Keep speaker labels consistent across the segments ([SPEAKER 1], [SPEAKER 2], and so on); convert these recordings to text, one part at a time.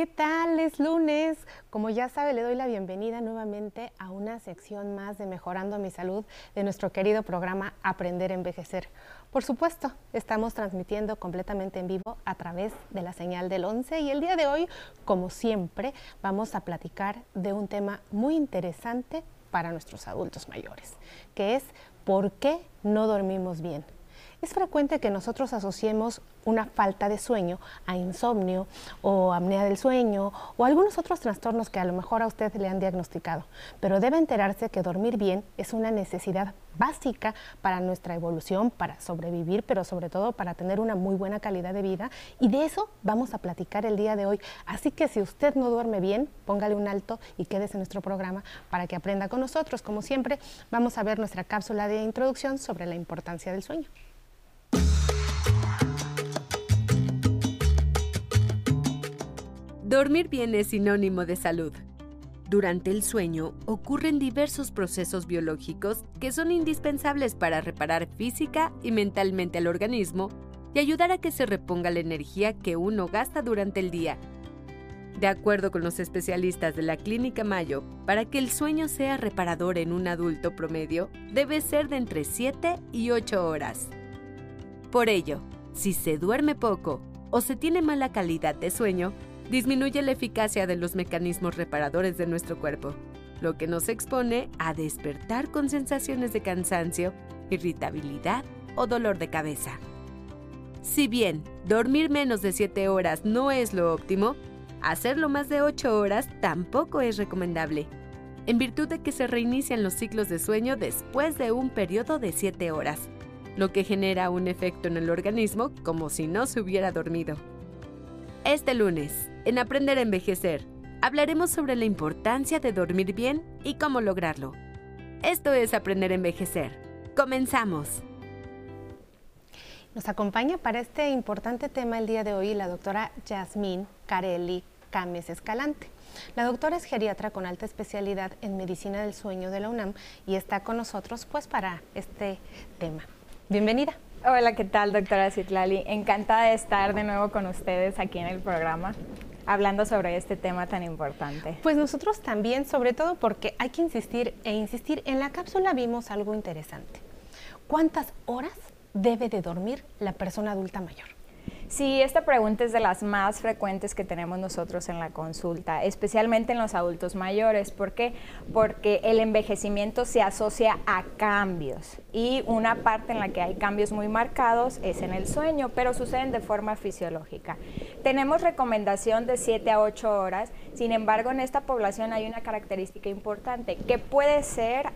[SPEAKER 1] ¿Qué tal? Es lunes. Como ya sabe, le doy la bienvenida nuevamente a una sección más de Mejorando mi Salud de nuestro querido programa Aprender a Envejecer. Por supuesto, estamos transmitiendo completamente en vivo a través de la señal del 11 y el día de hoy, como siempre, vamos a platicar de un tema muy interesante para nuestros adultos mayores, que es ¿por qué no dormimos bien? Es frecuente que nosotros asociemos una falta de sueño a insomnio o apnea del sueño o algunos otros trastornos que a lo mejor a usted le han diagnosticado, pero debe enterarse que dormir bien es una necesidad básica para nuestra evolución, para sobrevivir, pero sobre todo para tener una muy buena calidad de vida y de eso vamos a platicar el día de hoy. Así que si usted no duerme bien, póngale un alto y quédese en nuestro programa para que aprenda con nosotros. Como siempre, vamos a ver nuestra cápsula de introducción sobre la importancia del sueño.
[SPEAKER 2] Dormir bien es sinónimo de salud. Durante el sueño ocurren diversos procesos biológicos que son indispensables para reparar física y mentalmente al organismo y ayudar a que se reponga la energía que uno gasta durante el día. De acuerdo con los especialistas de la Clínica Mayo, para que el sueño sea reparador en un adulto promedio, debe ser de entre 7 y 8 horas. Por ello, si se duerme poco o se tiene mala calidad de sueño, disminuye la eficacia de los mecanismos reparadores de nuestro cuerpo, lo que nos expone a despertar con sensaciones de cansancio, irritabilidad o dolor de cabeza. Si bien dormir menos de 7 horas no es lo óptimo, hacerlo más de 8 horas tampoco es recomendable, en virtud de que se reinician los ciclos de sueño después de un periodo de 7 horas, lo que genera un efecto en el organismo como si no se hubiera dormido. Este lunes, en Aprender a Envejecer, hablaremos sobre la importancia de dormir bien y cómo lograrlo. Esto es Aprender a Envejecer. Comenzamos.
[SPEAKER 1] Nos acompaña para este importante tema el día de hoy la doctora Yasmín Carelli Cames Escalante. La doctora es geriatra con alta especialidad en medicina del sueño de la UNAM y está con nosotros pues para este tema. Bienvenida.
[SPEAKER 3] Hola, ¿qué tal, doctora Citlali? Encantada de estar de nuevo con ustedes aquí en el programa hablando sobre este tema tan importante.
[SPEAKER 1] Pues nosotros también, sobre todo porque hay que insistir e insistir. En la cápsula vimos algo interesante. ¿Cuántas horas debe de dormir la persona adulta mayor?
[SPEAKER 3] Sí, esta pregunta es de las más frecuentes que tenemos nosotros en la consulta, especialmente en los adultos mayores. ¿Por qué? Porque el envejecimiento se asocia a cambios y una parte en la que hay cambios muy marcados es en el sueño, pero suceden de forma fisiológica. Tenemos recomendación de 7 a 8 horas, sin embargo en esta población hay una característica importante, que puede ser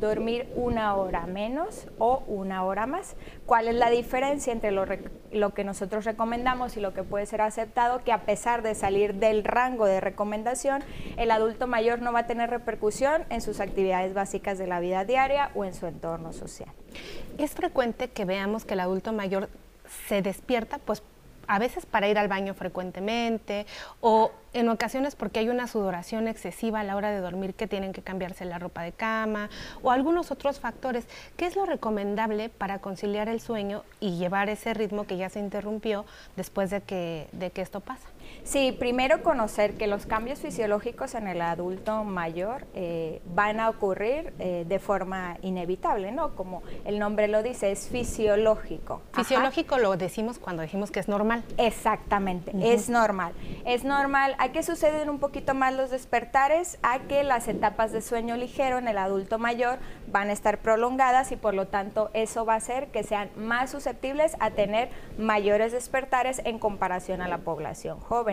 [SPEAKER 3] dormir una hora menos o una hora más. ¿Cuál es la diferencia entre lo, lo, que nosotros recomendamos y lo que puede ser aceptado? Que a pesar de salir del rango de recomendación, el adulto mayor no va a tener repercusión en sus actividades básicas de la vida diaria o en su entorno social.
[SPEAKER 1] Es frecuente que veamos que el adulto mayor se despierta pues a veces para ir al baño frecuentemente o en ocasiones porque hay una sudoración excesiva a la hora de dormir que tienen que cambiarse la ropa de cama o algunos otros factores. ¿Qué es lo recomendable para conciliar el sueño y llevar ese ritmo que ya se interrumpió después de que, de que esto pasa?
[SPEAKER 3] Sí, primero conocer que los cambios fisiológicos en el adulto mayor eh, van a ocurrir eh, de forma inevitable, ¿no? Como el nombre lo dice, es fisiológico.
[SPEAKER 1] Fisiológico lo decimos cuando decimos que es normal.
[SPEAKER 3] Exactamente, es normal. Es normal ¿A qué suceden un poquito más los despertares? A que las etapas de sueño ligero en el adulto mayor van a estar prolongadas y por lo tanto eso va a hacer que sean más susceptibles a tener mayores despertares en comparación a la población joven.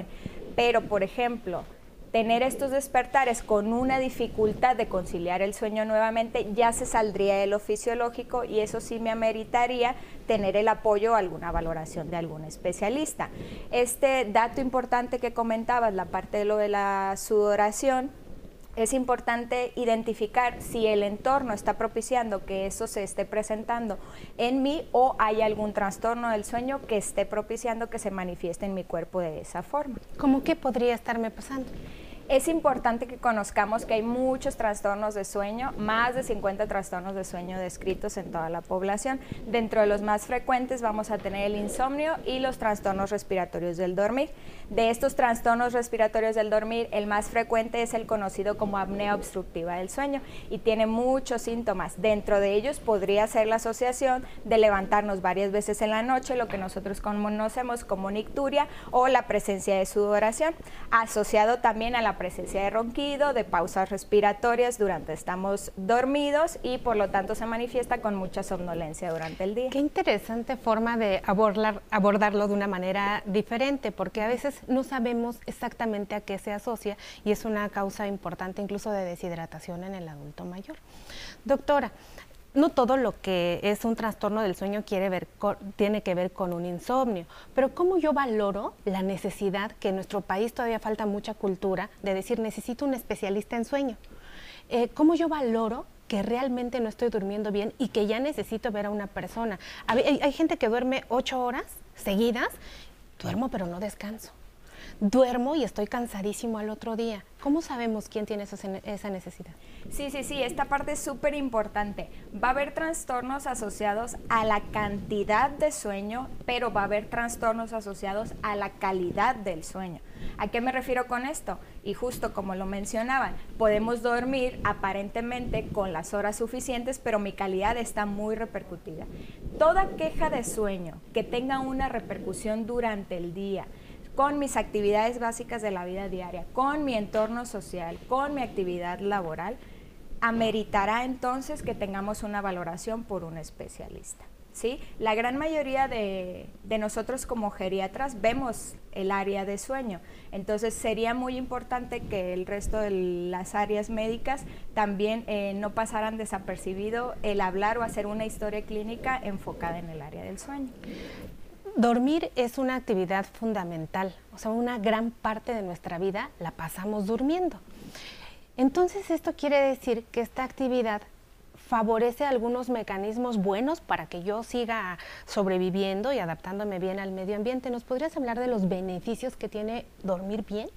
[SPEAKER 3] Pero, por ejemplo, tener estos despertares con una dificultad de conciliar el sueño nuevamente, ya se saldría de lo fisiológico y eso sí me ameritaría tener el apoyo o alguna valoración de algún especialista. Este dato importante que comentabas, la parte de lo de la sudoración, es importante identificar si el entorno está propiciando que eso se esté presentando en mí o hay algún trastorno del sueño que esté propiciando que se manifieste en mi cuerpo de esa forma.
[SPEAKER 1] ¿Cómo qué podría estarme pasando?
[SPEAKER 3] Es importante que conozcamos que hay muchos trastornos de sueño, más de 50 trastornos de sueño descritos en toda la población. Dentro de los más frecuentes vamos a tener el insomnio y los trastornos respiratorios del dormir. De estos trastornos respiratorios del dormir, el más frecuente es el conocido como apnea obstructiva del sueño y tiene muchos síntomas. Dentro de ellos podría ser la asociación de levantarnos varias veces en la noche, lo que nosotros conocemos como nicturia o la presencia de sudoración, asociado también a la presencia de ronquido, de pausas respiratorias durante estamos dormidos y por lo tanto se manifiesta con mucha somnolencia durante el día.
[SPEAKER 1] Qué interesante forma de abordar, abordarlo de una manera diferente, porque a veces no sabemos exactamente a qué se asocia y es una causa importante incluso de deshidratación en el adulto mayor. Doctora, no todo lo que es un trastorno del sueño quiere ver tiene que ver con un insomnio, pero cómo yo valoro la necesidad que en nuestro país todavía falta mucha cultura de decir necesito un especialista en sueño. Eh, ¿Cómo yo valoro que realmente no estoy durmiendo bien y que ya necesito ver a una persona? hay gente que duerme ocho horas seguidas, duermo pero no descanso duermo y estoy cansadísimo al otro día. ¿Cómo sabemos quién tiene esa necesidad?
[SPEAKER 3] Sí, sí, sí, esta parte es súper importante. Va a haber trastornos asociados a la cantidad de sueño, pero va a haber trastornos asociados a la calidad del sueño. ¿A qué me refiero con esto? Y justo como lo mencionaban, podemos dormir aparentemente con las horas suficientes, pero mi calidad está muy repercutida. Toda queja de sueño que tenga una repercusión durante el día, con mis actividades básicas de la vida diaria, con mi entorno social, con mi actividad laboral, ameritará entonces que tengamos una valoración por un especialista. ¿sí? La gran mayoría de, nosotros como geriatras vemos el área de sueño, entonces sería muy importante que el resto de las áreas médicas también eh, no pasaran desapercibido el hablar o hacer una historia clínica enfocada en el área del sueño.
[SPEAKER 1] Dormir es una actividad fundamental, o sea, una gran parte de nuestra vida la pasamos durmiendo. Entonces esto quiere decir que esta actividad favorece algunos mecanismos buenos para que yo siga sobreviviendo y adaptándome bien al medio ambiente. ¿Nos podrías hablar de los beneficios que tiene dormir bien?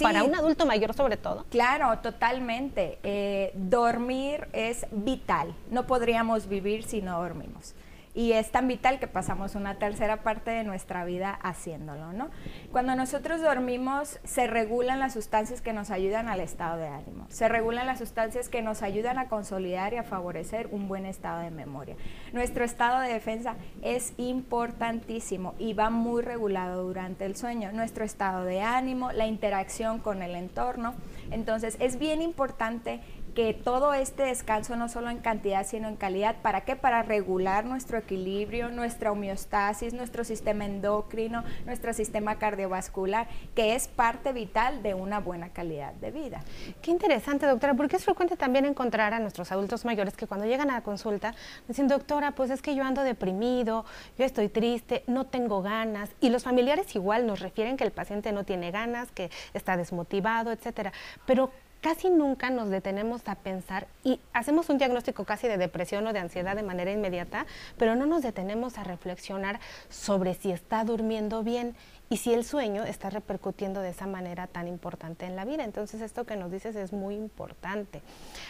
[SPEAKER 1] para un adulto mayor sobre todo.
[SPEAKER 3] Claro, totalmente. Eh, dormir es vital. No podríamos vivir si no dormimos y es tan vital que pasamos una tercera parte de nuestra vida haciéndolo, ¿no? Cuando nosotros dormimos se regulan las sustancias que nos ayudan al estado de ánimo, se regulan las sustancias que nos ayudan a consolidar y a favorecer un buen estado de memoria. Nuestro estado de defensa es importantísimo y va muy regulado durante el sueño, nuestro estado de ánimo, la interacción con el entorno. Entonces es bien importante que todo este descanso no solo en cantidad sino en calidad, ¿para qué? Para regular nuestro equilibrio, nuestra homeostasis, nuestro sistema endocrino, nuestro sistema cardiovascular, que es parte vital de una buena calidad de vida.
[SPEAKER 1] Qué interesante, doctora, porque es frecuente también encontrar a nuestros adultos mayores que cuando llegan a la consulta dicen, doctora, pues es que yo ando deprimido, yo estoy triste, no tengo ganas, y los familiares igual nos refieren que el paciente no tiene ganas, que está desmotivado, etcétera. Pero casi nunca nos detenemos a pensar y hacemos un diagnóstico casi de depresión o de ansiedad de manera inmediata, pero no nos detenemos a reflexionar sobre si está durmiendo bien y si el sueño está repercutiendo de esa manera tan importante en la vida. Entonces esto que nos dices es muy importante.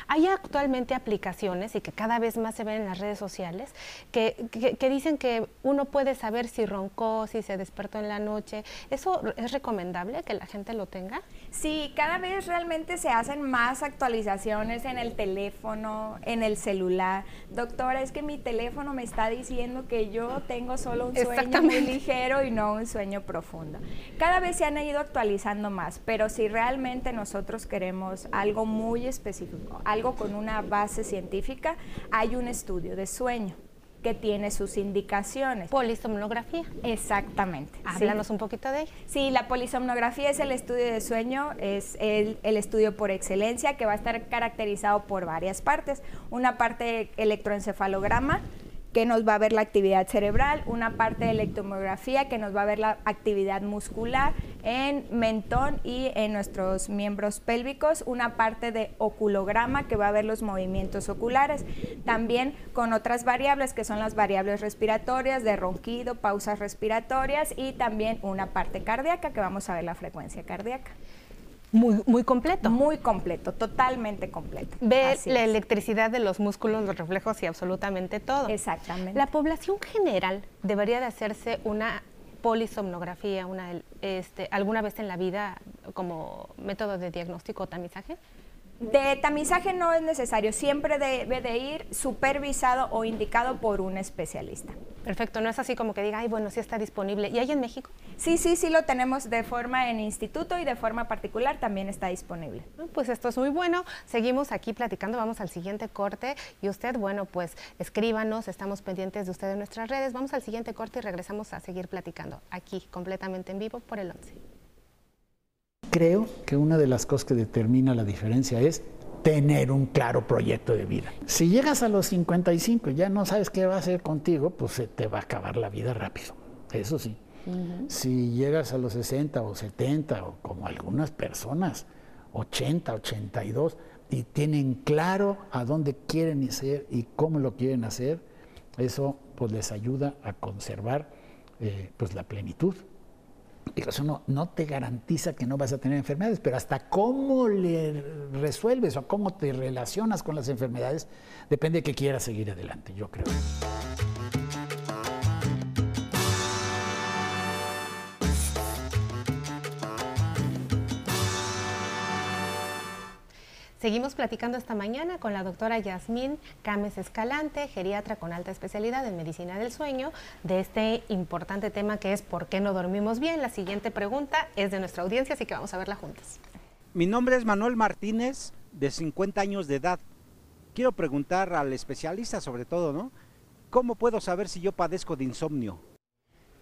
[SPEAKER 1] Hay actualmente aplicaciones y que cada vez más se ven en las redes sociales que, que, dicen que uno puede saber si roncó, si se despertó en la noche. ¿Eso es recomendable que la gente lo tenga?
[SPEAKER 3] Sí, cada vez realmente se hacen más actualizaciones en el teléfono, en el celular. Doctora, es que mi teléfono me está diciendo que yo tengo solo un sueño muy ligero y no un sueño profundo. Cada vez se han ido actualizando más, pero si realmente nosotros queremos algo muy específico, algo con una base científica, hay un estudio de sueño que tiene sus indicaciones.
[SPEAKER 1] Polisomnografía.
[SPEAKER 3] Exactamente.
[SPEAKER 1] Háblanos un poquito de ella.
[SPEAKER 3] Sí, la polisomnografía es el estudio de sueño, es el, el, estudio por excelencia que va a estar caracterizado por varias partes. Una parte electroencefalograma, que nos va a ver la actividad cerebral, una parte de electromografía que nos va a ver la actividad muscular en mentón y en nuestros miembros pélvicos, una parte de oculograma que va a ver los movimientos oculares, también con otras variables que son las variables respiratorias de ronquido, pausas respiratorias y también una parte cardíaca que vamos a ver la frecuencia cardíaca.
[SPEAKER 1] Muy, muy completo.
[SPEAKER 3] Muy completo, totalmente completo.
[SPEAKER 1] Ve la electricidad de los músculos, los reflejos y absolutamente todo.
[SPEAKER 3] Exactamente.
[SPEAKER 1] La población general debería de hacerse una polisomnografía una, este, alguna vez en la vida como método de diagnóstico o tamizaje.
[SPEAKER 3] De tamizaje no es necesario, siempre debe de ir supervisado o indicado por un especialista.
[SPEAKER 1] Perfecto, no es así como que diga, ay, bueno, sí está disponible. ¿Y hay en México?
[SPEAKER 3] Sí, sí, sí lo tenemos de forma en instituto y de forma particular también está disponible.
[SPEAKER 1] Pues esto es muy bueno. Seguimos aquí platicando, vamos al siguiente corte y usted, bueno, pues escríbanos, estamos pendientes de usted en nuestras redes. Vamos al siguiente corte y regresamos a seguir platicando aquí completamente en vivo por el 11.
[SPEAKER 4] Creo que una de las cosas que determina la diferencia es tener un claro proyecto de vida. Si llegas a los 55 y ya no sabes qué va a hacer contigo, pues se te va a acabar la vida rápido. Eso sí. Si llegas a los 60 o 70 o como algunas personas, 80, 82, y tienen claro a dónde quieren ir y cómo lo quieren hacer, eso pues les ayuda a conservar eh, pues la plenitud Digo, eso no, no, te garantiza que no vas a tener enfermedades, pero hasta cómo le resuelves o cómo te relacionas con las enfermedades depende de que quieras seguir adelante, yo creo.
[SPEAKER 1] Seguimos platicando esta mañana con la doctora Yasmín Cames Escalante, geriatra con alta especialidad en medicina del sueño, de este importante tema que es ¿por qué no dormimos bien? La siguiente pregunta es de nuestra audiencia, así que vamos a verla juntas.
[SPEAKER 5] Mi nombre es Manuel Martínez, de 50 años de edad. Quiero preguntar al especialista sobre todo, ¿no? ¿Cómo puedo saber si yo padezco de insomnio?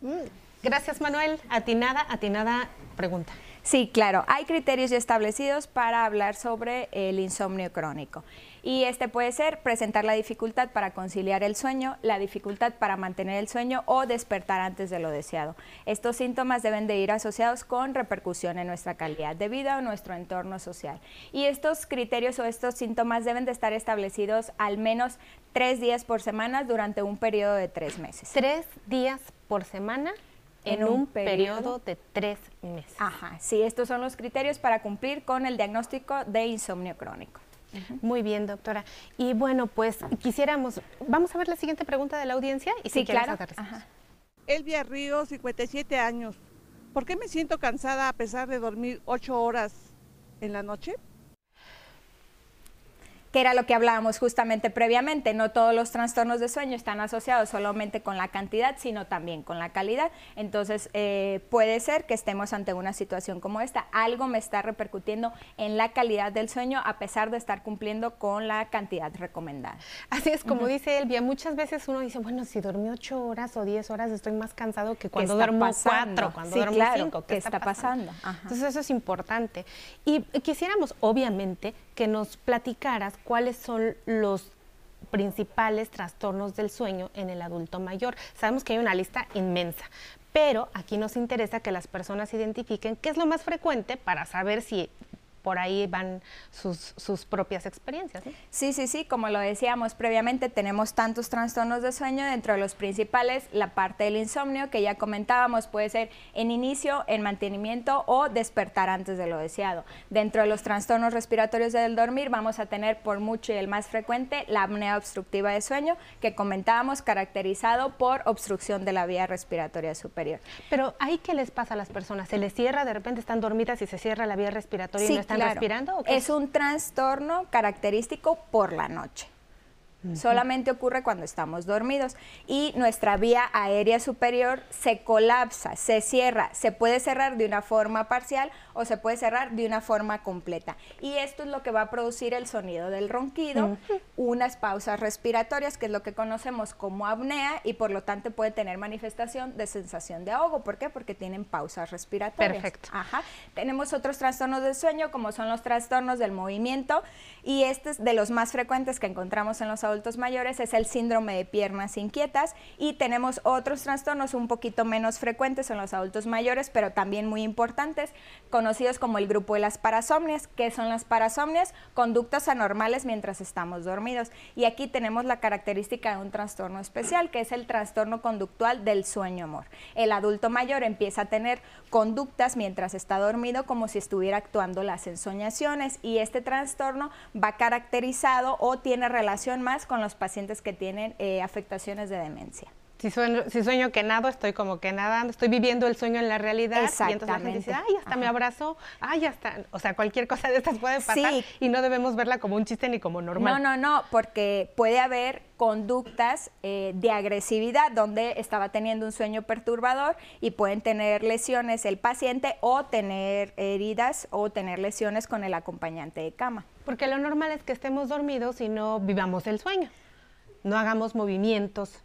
[SPEAKER 1] Mm, gracias Manuel. Atinada, atinada pregunta.
[SPEAKER 3] Sí, claro. Hay criterios ya establecidos para hablar sobre el insomnio crónico. Y este puede ser presentar la dificultad para conciliar el sueño, la dificultad para mantener el sueño o despertar antes de lo deseado. Estos síntomas deben de ir asociados con repercusión en nuestra calidad de vida o nuestro entorno social. Y estos criterios o estos síntomas deben de estar establecidos al menos tres días por semana durante un periodo de tres meses.
[SPEAKER 1] ¿Tres días por semana? En, un, periodo, de tres meses.
[SPEAKER 3] Ajá, sí, estos son los criterios para cumplir con el diagnóstico de insomnio crónico.
[SPEAKER 1] Muy bien, doctora. Y bueno, pues quisiéramos, vamos a ver la siguiente pregunta de la audiencia y
[SPEAKER 3] si sí, claro.
[SPEAKER 6] Elvia Río, 57 años. ¿Por qué me siento cansada a pesar de dormir ocho horas en la noche?
[SPEAKER 3] Que era lo que hablábamos justamente previamente. No todos los trastornos de sueño están asociados solamente con la cantidad, sino también con la calidad. Entonces, eh, puede ser que estemos ante una situación como esta. Algo me está repercutiendo en la calidad del sueño a pesar de estar cumpliendo con la cantidad recomendada.
[SPEAKER 1] Así es, como dice Elvia, muchas veces uno dice, bueno, si dormí ocho horas o diez horas, estoy más cansado que cuando duermo cuatro, cuando duermo cinco.
[SPEAKER 3] ¿Qué, está, pasando?
[SPEAKER 1] Entonces, eso es importante. Y quisiéramos, obviamente, que nos platicaras cuáles son los principales trastornos del sueño en el adulto mayor. Sabemos que hay una lista inmensa, pero aquí nos interesa que las personas identifiquen qué es lo más frecuente para saber si por ahí van sus, sus propias experiencias.
[SPEAKER 3] Sí, sí, sí, como lo decíamos previamente, tenemos tantos trastornos de sueño, dentro de los principales, la parte del insomnio, que ya comentábamos, puede ser en inicio, en mantenimiento o despertar antes de lo deseado. Dentro de los trastornos respiratorios del dormir, vamos a tener por mucho y el más frecuente la apnea obstructiva de sueño, que comentábamos, caracterizado por obstrucción de la vía respiratoria superior.
[SPEAKER 1] Pero ¿ahí qué les pasa a las personas? ¿Se les cierra, de repente están dormidas y se cierra la vía respiratoria y no están respirando?
[SPEAKER 3] Es un trastorno característico por la noche. Solamente ocurre cuando estamos dormidos y nuestra vía aérea superior se colapsa, se cierra, se puede cerrar de una forma parcial o se puede cerrar de una forma completa. Y esto es lo que va a producir el sonido del ronquido, unas pausas respiratorias, que es lo que conocemos como apnea y por lo tanto puede tener manifestación de sensación de ahogo. ¿Por qué? Porque tienen pausas respiratorias.
[SPEAKER 1] Perfecto.
[SPEAKER 3] Ajá. Tenemos otros trastornos del sueño como son los trastornos del movimiento y este es de los más frecuentes que encontramos en los adultos mayores es el síndrome de piernas inquietas y tenemos otros trastornos un poquito menos frecuentes en los adultos mayores, pero también muy importantes, conocidos como el grupo de las parasomnias. ¿Qué son las parasomnias? Conductas anormales mientras estamos dormidos. Y aquí tenemos la característica de un trastorno especial, que es el trastorno conductual del sueño amor. El adulto mayor empieza a tener conductas mientras está dormido como si estuviera actuando las ensoñaciones y este trastorno va caracterizado o tiene relación más con los pacientes que tienen eh, afectaciones de demencia.
[SPEAKER 1] Si sueño, si sueño que nado, estoy como que nadando, estoy viviendo el sueño en la realidad. Y entonces la gente dice, ay, hasta me abrazó, ay, hasta, o sea, cualquier cosa de estas puede pasar y no debemos verla como un chiste ni como normal.
[SPEAKER 3] No, no, no, porque puede haber conductas eh, de agresividad donde estaba teniendo un sueño perturbador y pueden tener lesiones el paciente o tener heridas o tener lesiones con el acompañante de cama.
[SPEAKER 1] Porque lo normal es que estemos dormidos y no vivamos el sueño, no hagamos movimientos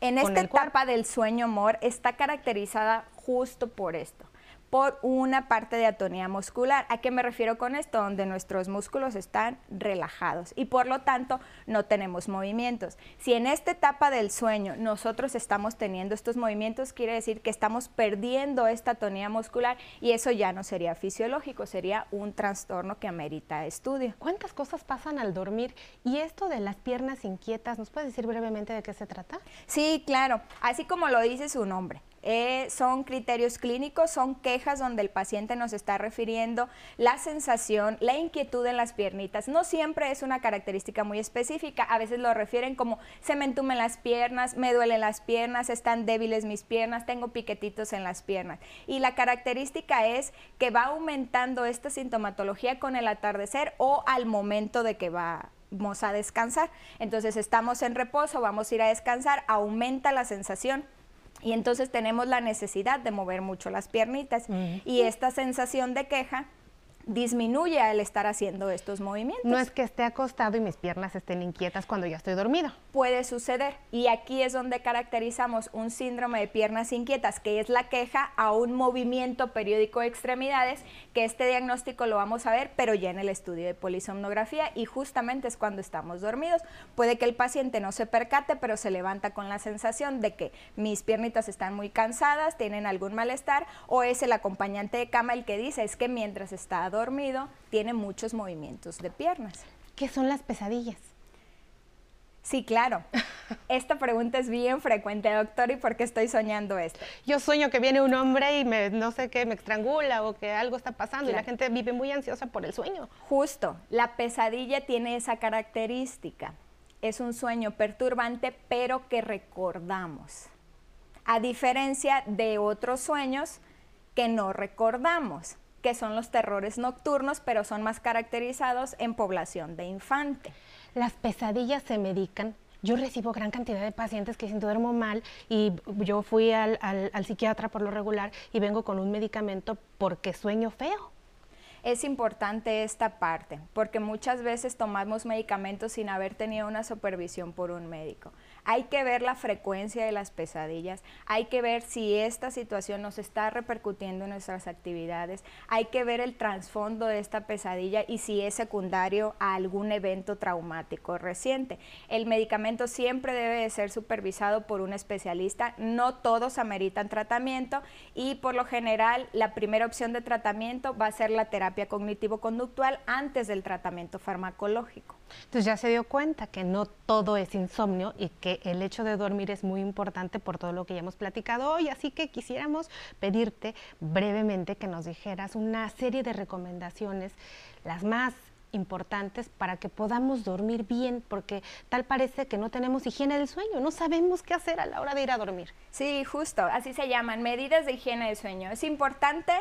[SPEAKER 3] en esta etapa del sueño amor está caracterizada justo por esto por una parte de atonía muscular. ¿A qué me refiero con esto? Donde nuestros músculos están relajados y por lo tanto no tenemos movimientos. Si en esta etapa del sueño nosotros estamos teniendo estos movimientos, quiere decir que estamos perdiendo esta atonía muscular y eso ya no sería fisiológico, sería un trastorno que amerita estudio.
[SPEAKER 1] ¿Cuántas cosas pasan al dormir? Y esto de las piernas inquietas, ¿nos puede decir brevemente de qué se trata?
[SPEAKER 3] Sí, claro. Así como lo dice su nombre. Eh, son criterios clínicos, son quejas donde el paciente nos está refiriendo la sensación, la inquietud en las piernitas. No siempre es una característica muy específica, a veces lo refieren como se me entumen las piernas, me duelen las piernas, están débiles mis piernas, tengo piquetitos en las piernas. Y la característica es que va aumentando esta sintomatología con el atardecer o al momento de que vamos a descansar. Entonces estamos en reposo, vamos a ir a descansar, aumenta la sensación y entonces tenemos la necesidad de mover mucho las piernitas. Y esta sensación de queja disminuye al estar haciendo estos movimientos.
[SPEAKER 1] No es que esté acostado y mis piernas estén inquietas cuando ya estoy dormido.
[SPEAKER 3] Puede suceder. Y aquí es donde caracterizamos un síndrome de piernas inquietas, que es la queja a un movimiento periódico de extremidades, que este diagnóstico lo vamos a ver, pero ya en el estudio de polisomnografía y justamente es cuando estamos dormidos. Puede que el paciente no se percate, pero se levanta con la sensación de que mis piernitas están muy cansadas, tienen algún malestar, o es el acompañante de cama el que dice, es que mientras está dormido, tiene muchos movimientos de piernas.
[SPEAKER 1] ¿Qué son las pesadillas?
[SPEAKER 3] Sí, claro. Esta pregunta es bien frecuente, doctor, ¿y por qué estoy soñando esto?
[SPEAKER 1] Yo sueño que viene un hombre y me, no sé qué, me estrangula o que algo está pasando y la gente vive muy ansiosa por el sueño.
[SPEAKER 3] Justo, la pesadilla tiene esa característica. Es un sueño perturbante, pero que recordamos. A diferencia de otros sueños que no recordamos que son los terrores nocturnos, pero son más caracterizados en población de infante.
[SPEAKER 1] Las pesadillas se medican. Yo recibo gran cantidad de pacientes que dicen duermo mal y yo fui al, al psiquiatra por lo regular y vengo con un medicamento porque sueño feo.
[SPEAKER 3] Es importante esta parte, porque muchas veces tomamos medicamentos sin haber tenido una supervisión por un médico. Hay que ver la frecuencia de las pesadillas, hay que ver si esta situación nos está repercutiendo en nuestras actividades, hay que ver el trasfondo de esta pesadilla y si es secundario a algún evento traumático reciente. El medicamento siempre debe de ser supervisado por un especialista, no todos ameritan tratamiento y por lo general la primera opción de tratamiento va a ser la terapia cognitivo-conductual antes del tratamiento farmacológico.
[SPEAKER 1] Entonces ya se dio cuenta que no todo es insomnio y que el hecho de dormir es muy importante por todo lo que ya hemos platicado hoy, así que quisiéramos pedirte brevemente que nos dijeras una serie de recomendaciones, las más importantes para que podamos dormir bien, porque tal parece que no tenemos higiene del sueño, no sabemos qué hacer a la hora de ir a dormir.
[SPEAKER 3] Sí, justo, así se llaman, medidas de higiene del sueño. Es importante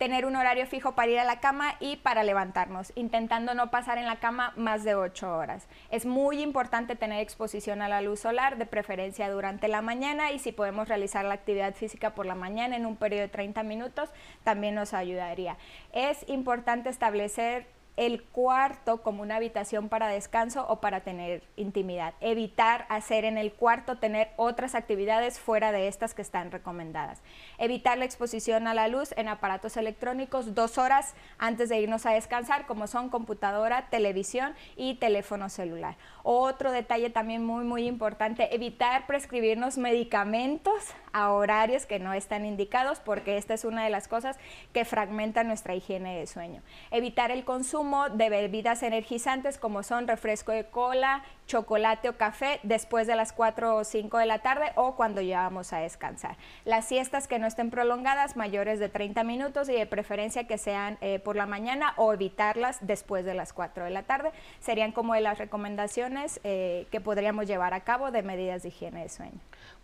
[SPEAKER 3] tener un horario fijo para ir a la cama y para levantarnos, intentando no pasar en la cama más de ocho horas. Es muy importante tener exposición a la luz solar, de preferencia durante la mañana y si podemos realizar la actividad física por la mañana en un periodo de 30 minutos, también nos ayudaría. Es importante establecer el cuarto como una habitación para descanso o para tener intimidad. Evitar hacer en el cuarto, tener otras actividades fuera de estas que están recomendadas. Evitar la exposición a la luz en aparatos electrónicos dos horas antes de irnos a descansar, como son computadora, televisión y teléfono celular. Otro detalle también muy, muy importante, evitar prescribirnos medicamentos a horarios que no están indicados, porque esta es una de las cosas que fragmenta nuestra higiene de sueño. Evitar el consumo de bebidas energizantes como son refresco de cola, chocolate o café después de las 4 o 5 de la tarde o cuando llevamos a descansar. Las siestas que no estén prolongadas, mayores de 30 minutos y de preferencia que sean eh, por la mañana o evitarlas después de las 4 de la tarde, serían como de las recomendaciones eh, que podríamos llevar a cabo de medidas de higiene de sueño.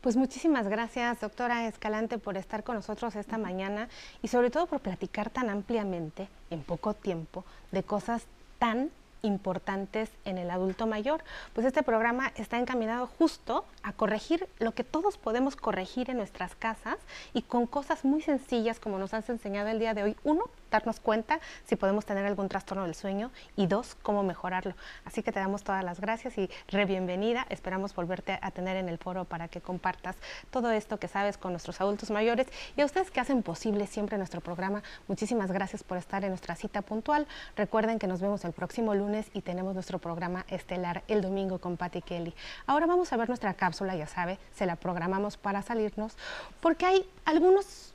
[SPEAKER 1] Pues muchísimas gracias, doctora Escalante, por estar con nosotros esta mañana y sobre todo por platicar tan ampliamente, en poco tiempo, de cosas tan importantes en el adulto mayor. Pues este programa está encaminado justo a corregir lo que todos podemos corregir en nuestras casas y con cosas muy sencillas como nos has enseñado el día de hoy. Uno, darnos cuenta si podemos tener algún trastorno del sueño y dos, cómo mejorarlo. Así que te damos todas las gracias y re bienvenida. Esperamos volverte a tener en el foro para que compartas todo esto que sabes con nuestros adultos mayores y a ustedes que hacen posible siempre nuestro programa. Muchísimas gracias por estar en nuestra cita puntual. Recuerden que nos vemos el próximo lunes y tenemos nuestro programa estelar el domingo con Patty Kelly. Ahora vamos a ver nuestra cápsula, ya sabe, se la programamos para salirnos porque hay algunos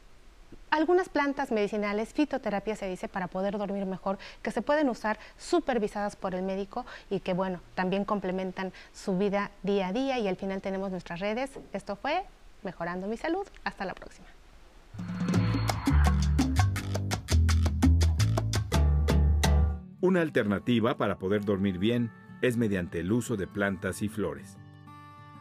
[SPEAKER 1] algunas plantas medicinales, fitoterapia se dice, para poder dormir mejor, que se pueden usar supervisadas por el médico y que, bueno, también complementan su vida día a día. Y al final tenemos nuestras redes. Esto fue Mejorando mi Salud. Hasta la próxima.
[SPEAKER 7] Una alternativa para poder dormir bien es mediante el uso de plantas y flores.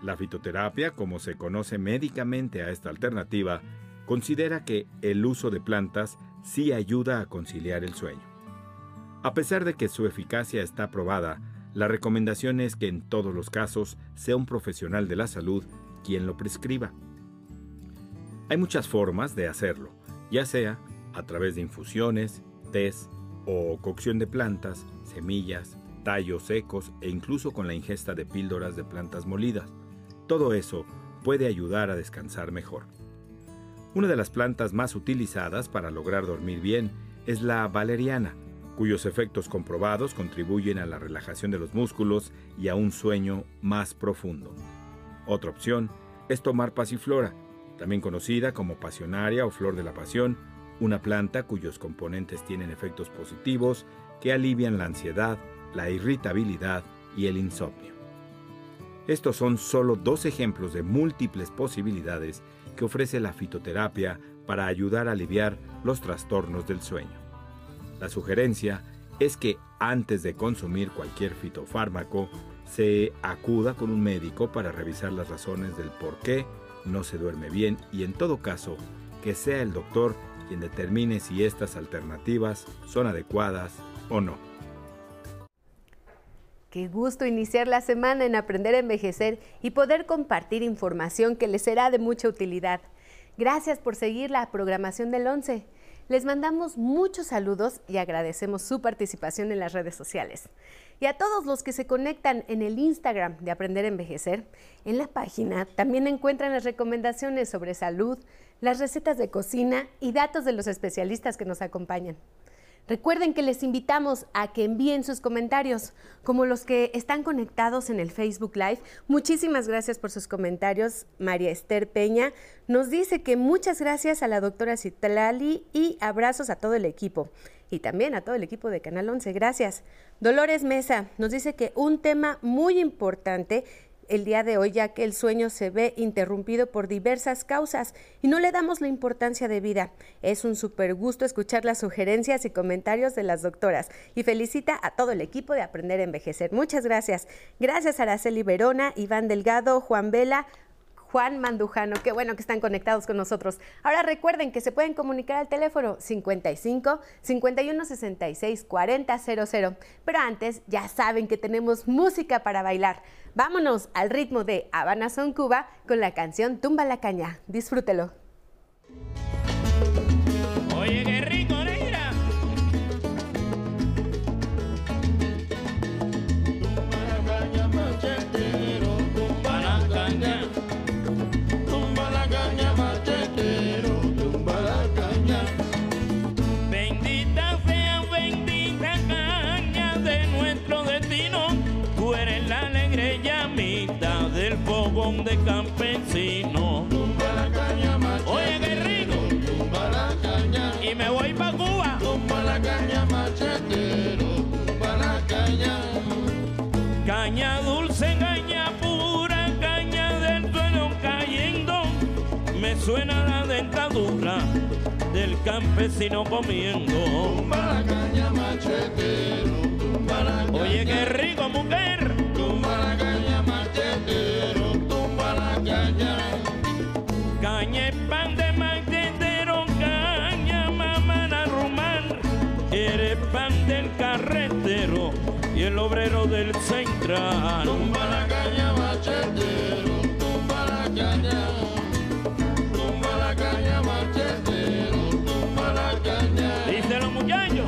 [SPEAKER 7] La fitoterapia, como se conoce médicamente a esta alternativa, considera que el uso de plantas sí ayuda a conciliar el sueño. A pesar de que su eficacia está probada, la recomendación es que en todos los casos sea un profesional de la salud quien lo prescriba. Hay muchas formas de hacerlo, ya sea a través de infusiones, tés o cocción de plantas, semillas, tallos secos e incluso con la ingesta de píldoras de plantas molidas. Todo eso puede ayudar a descansar mejor. Una de las plantas más utilizadas para lograr dormir bien es la valeriana, cuyos efectos comprobados contribuyen a la relajación de los músculos y a un sueño más profundo. Otra opción es tomar pasiflora, también conocida como pasionaria o flor de la pasión, una planta cuyos componentes tienen efectos positivos que alivian la ansiedad, la irritabilidad y el insomnio. Estos son solo dos ejemplos de múltiples posibilidades que ofrece la fitoterapia para ayudar a aliviar los trastornos del sueño. La sugerencia es que antes de consumir cualquier fitofármaco, se acuda con un médico para revisar las razones del por qué no se duerme bien y en todo caso que sea el doctor quien determine si estas alternativas son adecuadas o no.
[SPEAKER 8] Qué gusto iniciar la semana en aprender a envejecer y poder compartir información que les será de mucha utilidad. Gracias por seguir la programación del 11. Les mandamos muchos saludos y agradecemos su participación en las redes sociales. Y a todos los que se conectan en el Instagram de Aprender a Envejecer, en la página también encuentran las recomendaciones sobre salud, las recetas de cocina y datos de los especialistas que nos acompañan. Recuerden que les invitamos a que envíen sus comentarios, como los que están conectados en el Facebook Live. Muchísimas gracias por sus comentarios. María Esther Peña nos dice que muchas gracias a la doctora Citlali y abrazos a todo el equipo. Y también a todo el equipo de Canal 11. Gracias. Dolores Mesa nos dice que un tema muy importante el día de hoy, ya que el sueño se ve interrumpido por diversas causas y no le damos la importancia de vida. Es un súper gusto escuchar las sugerencias y comentarios de las doctoras y felicita a todo el equipo de Aprender a Envejecer. Muchas gracias. Gracias Araceli Verona, Iván Delgado, Juan Vela, Juan Mandujano. Qué bueno que están conectados con nosotros. Ahora recuerden que se pueden comunicar al teléfono 55 51 66 40 00. Pero antes ya saben que tenemos música para bailar. Vámonos al ritmo de Habana Son Cuba con la canción Tumba la caña. Disfrútelo.
[SPEAKER 9] Oye, qué rico, negra. Tumba la caña. De campesino.
[SPEAKER 10] Tumba la caña machetero.
[SPEAKER 9] Oye, qué rico.
[SPEAKER 10] Tumba la caña.
[SPEAKER 9] Y me voy pa' Cuba.
[SPEAKER 10] Tumba la caña machetero. Tumba la caña.
[SPEAKER 9] Caña dulce, caña pura, caña del suelo cayendo. Me suena la dentadura del campesino comiendo.
[SPEAKER 10] Tumba la caña machetero. Tumba la caña.
[SPEAKER 9] Oye, qué rico, mujer.
[SPEAKER 10] Caña.
[SPEAKER 9] Pan de machetero, caña mamá rumán. Eres pan del carretero y el obrero del central.
[SPEAKER 10] Tumba la caña machetero. Tumba la caña. Tumba la caña machetero. Tumba la caña.
[SPEAKER 9] Dice los muchachos.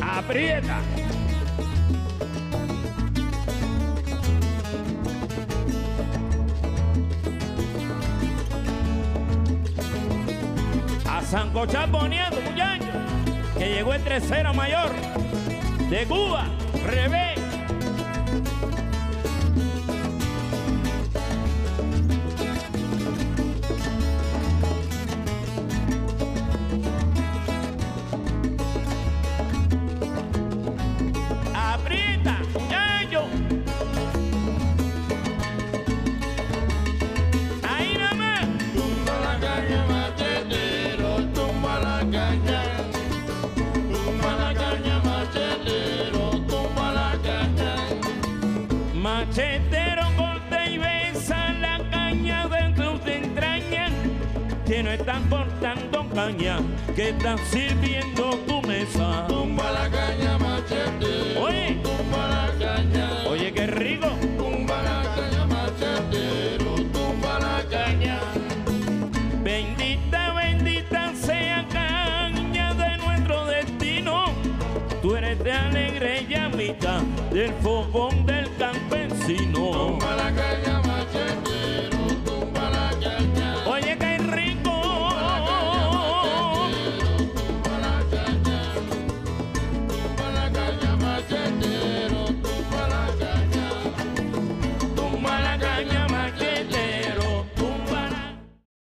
[SPEAKER 9] Aprieta. Sancochar poniendo, muchachos. Que llegó el tercero mayor de Cuba, revés.
[SPEAKER 10] Machetero
[SPEAKER 9] corta y besa la caña de tus entrañas que no están cortando caña, que están sirviendo tu mesa.
[SPEAKER 10] Tumba la caña machetero.
[SPEAKER 9] Oye,
[SPEAKER 10] Tumba la caña.
[SPEAKER 9] oye, qué rico.
[SPEAKER 10] Tumba la caña machetero. Tumba la caña.
[SPEAKER 9] Bendita, bendita sea caña de nuestro destino. Tú eres de alegre llamita del fogón del
[SPEAKER 10] vecino.